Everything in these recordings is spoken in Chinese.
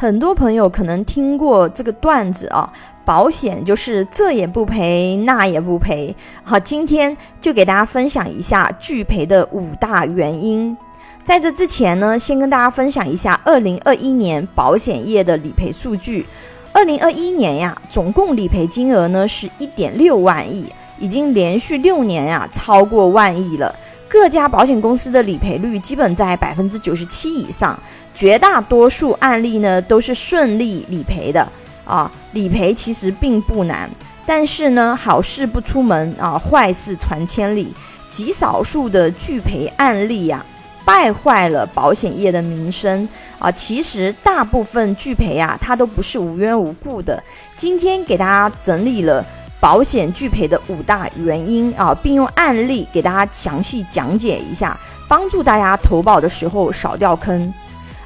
很多朋友可能听过这个段子啊，保险就是这也不赔，那也不赔。好，今天就给大家分享一下拒赔的五大原因。在这之前呢，先跟大家分享一下二零二一年保险业的理赔数据。二零二一年呀，总共理赔金额呢是一点六万亿，已经连续六年呀超过万亿了。各家保险公司的理赔率基本在百分之九十七以上，绝大多数案例呢都是顺利理赔的啊。理赔其实并不难，但是呢，好事不出门啊，坏事传千里，极少数的拒赔案例呀。败坏了保险业的名声啊！其实大部分拒赔啊，它都不是无缘无故的。今天给大家整理了保险拒赔的五大原因啊，并用案例给大家详细讲解一下，帮助大家投保的时候少掉坑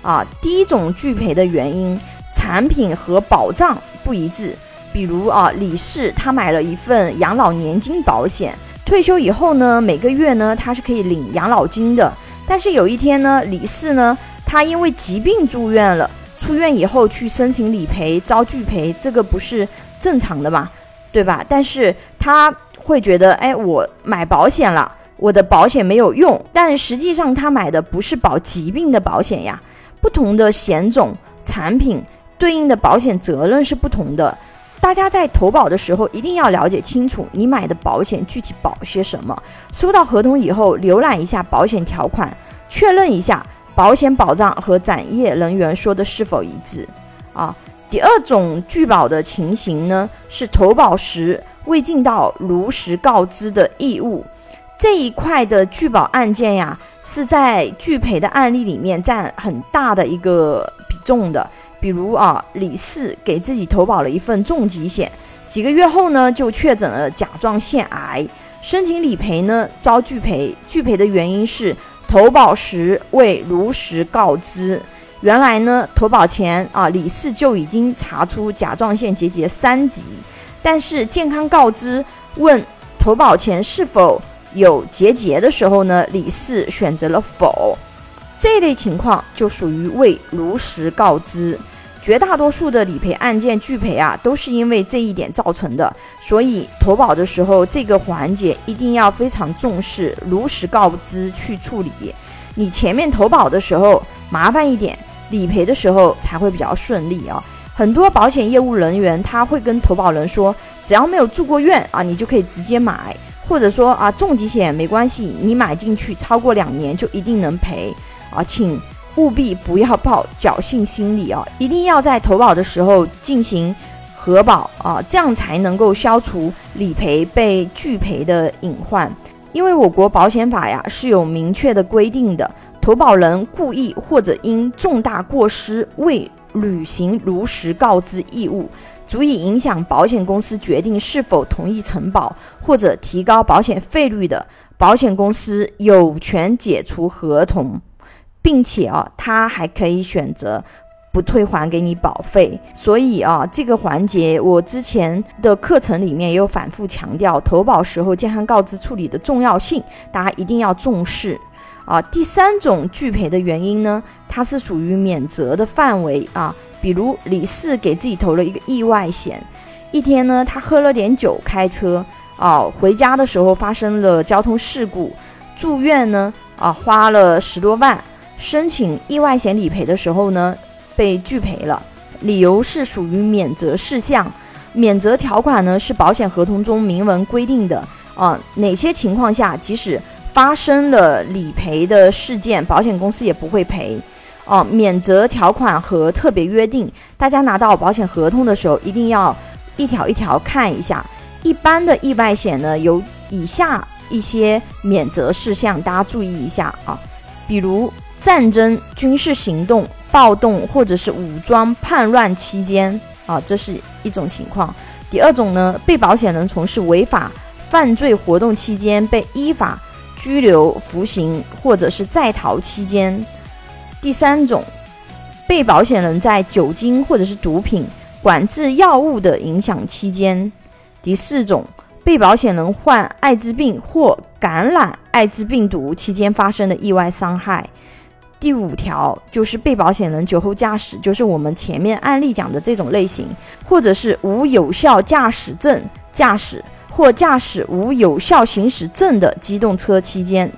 啊。第一种拒赔的原因，产品和保障不一致，比如啊，李氏他买了一份养老年金保险，退休以后呢，每个月呢，他是可以领养老金的。但是有一天呢，李氏呢，他因为疾病住院了，出院以后去申请理赔遭拒赔，这个不是正常的吗，对吧？但是他会觉得，哎，我买保险了，我的保险没有用，但实际上他买的不是保疾病的保险呀，不同的险种产品对应的保险责任是不同的。大家在投保的时候一定要了解清楚你买的保险具体保些什么。收到合同以后，浏览一下保险条款，确认一下保险保障和展业人员说的是否一致。啊，第二种拒保的情形呢，是投保时未尽到如实告知的义务。这一块的拒保案件呀，是在拒赔的案例里面占很大的一个比重的。比如啊，李四给自己投保了一份重疾险，几个月后呢，就确诊了甲状腺癌，申请理赔呢遭拒赔。拒赔的原因是投保时未如实告知。原来呢，投保前啊，李四就已经查出甲状腺结节三级，但是健康告知问投保前是否有结节的时候呢，李四选择了否。这类情况就属于未如实告知。绝大多数的理赔案件拒赔啊，都是因为这一点造成的。所以投保的时候，这个环节一定要非常重视，如实告知去处理。你前面投保的时候麻烦一点，理赔的时候才会比较顺利啊。很多保险业务人员他会跟投保人说，只要没有住过院啊，你就可以直接买，或者说啊，重疾险没关系，你买进去超过两年就一定能赔啊，请。务必不要抱侥幸心理啊！一定要在投保的时候进行核保啊，这样才能够消除理赔被拒赔的隐患。因为我国保险法呀是有明确的规定的，投保人故意或者因重大过失未履行如实告知义务，足以影响保险公司决定是否同意承保或者提高保险费率的，保险公司有权解除合同。并且啊，他还可以选择不退还给你保费。所以啊，这个环节我之前的课程里面也有反复强调，投保时候健康告知处理的重要性，大家一定要重视啊。第三种拒赔的原因呢，它是属于免责的范围啊。比如李四给自己投了一个意外险，一天呢，他喝了点酒开车啊，回家的时候发生了交通事故，住院呢啊，花了十多万。申请意外险理赔的时候呢，被拒赔了，理由是属于免责事项。免责条款呢是保险合同中明文规定的啊，哪些情况下即使发生了理赔的事件，保险公司也不会赔。哦，免责条款和特别约定，大家拿到保险合同的时候一定要一条一条看一下。一般的意外险呢有以下一些免责事项，大家注意一下啊，比如。战争、军事行动、暴动或者是武装叛乱期间啊，这是一种情况。第二种呢，被保险人从事违法犯罪活动期间被依法拘留、服刑或者是在逃期间。第三种，被保险人在酒精或者是毒品管制药物的影响期间。第四种，被保险人患艾滋病或感染艾滋病毒期间发生的意外伤害。第五条就是被保险人酒后驾驶，就是我们前面案例讲的这种类型，或者是无有效驾驶证驾驶或驾驶无有效行驶证的机动车期间，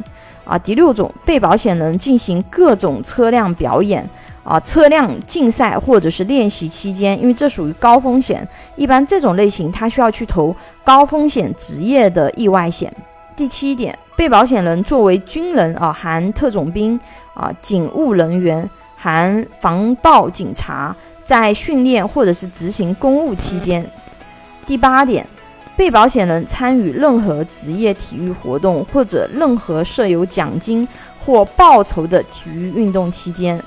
啊，第六种被保险人进行各种车辆表演，啊，车辆竞赛或者是练习期间，因为这属于高风险，一般这种类型他需要去投高风险职业的意外险。第七点，被保险人作为军人啊，含特种兵。啊，警务人员含防暴警察在训练或者是执行公务期间。第八点，被保险人参与任何职业体育活动或者任何设有奖金或报酬的体育运动期间。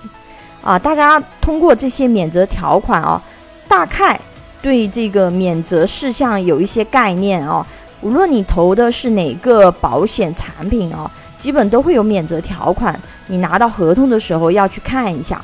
啊，大家通过这些免责条款啊，大概对这个免责事项有一些概念啊。无论你投的是哪个保险产品啊。基本都会有免责条款，你拿到合同的时候要去看一下。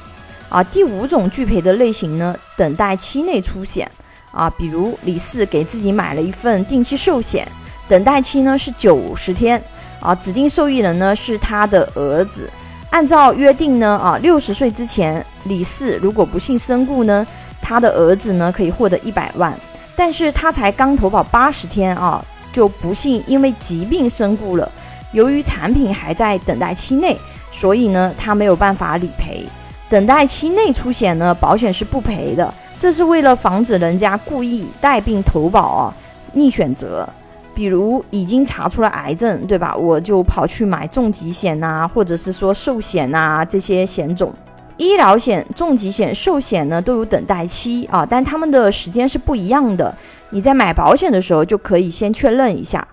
啊，第五种拒赔的类型呢，等待期内出险。啊，比如李四给自己买了一份定期寿险，等待期呢是九十天。啊，指定受益人呢是他的儿子。按照约定呢，啊，六十岁之前，李四如果不幸身故呢，他的儿子呢可以获得一百万。但是他才刚投保八十天啊，就不幸因为疾病身故了。由于产品还在等待期内，所以呢，他没有办法理赔。等待期内出险呢，保险是不赔的。这是为了防止人家故意带病投保啊，逆选择。比如已经查出了癌症，对吧？我就跑去买重疾险呐，或者是说寿险呐这些险种。医疗险、重疾险、寿险呢都有等待期啊，但他们的时间是不一样的。你在买保险的时候就可以先确认一下。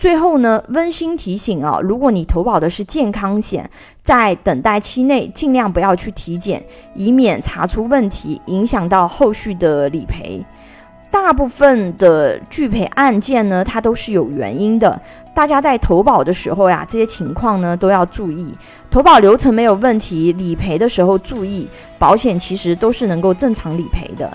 最后呢，温馨提醒啊，如果你投保的是健康险，在等待期内尽量不要去体检，以免查出问题，影响到后续的理赔。大部分的拒赔案件呢，它都是有原因的。大家在投保的时候呀，这些情况呢都要注意。投保流程没有问题，理赔的时候注意，保险其实都是能够正常理赔的。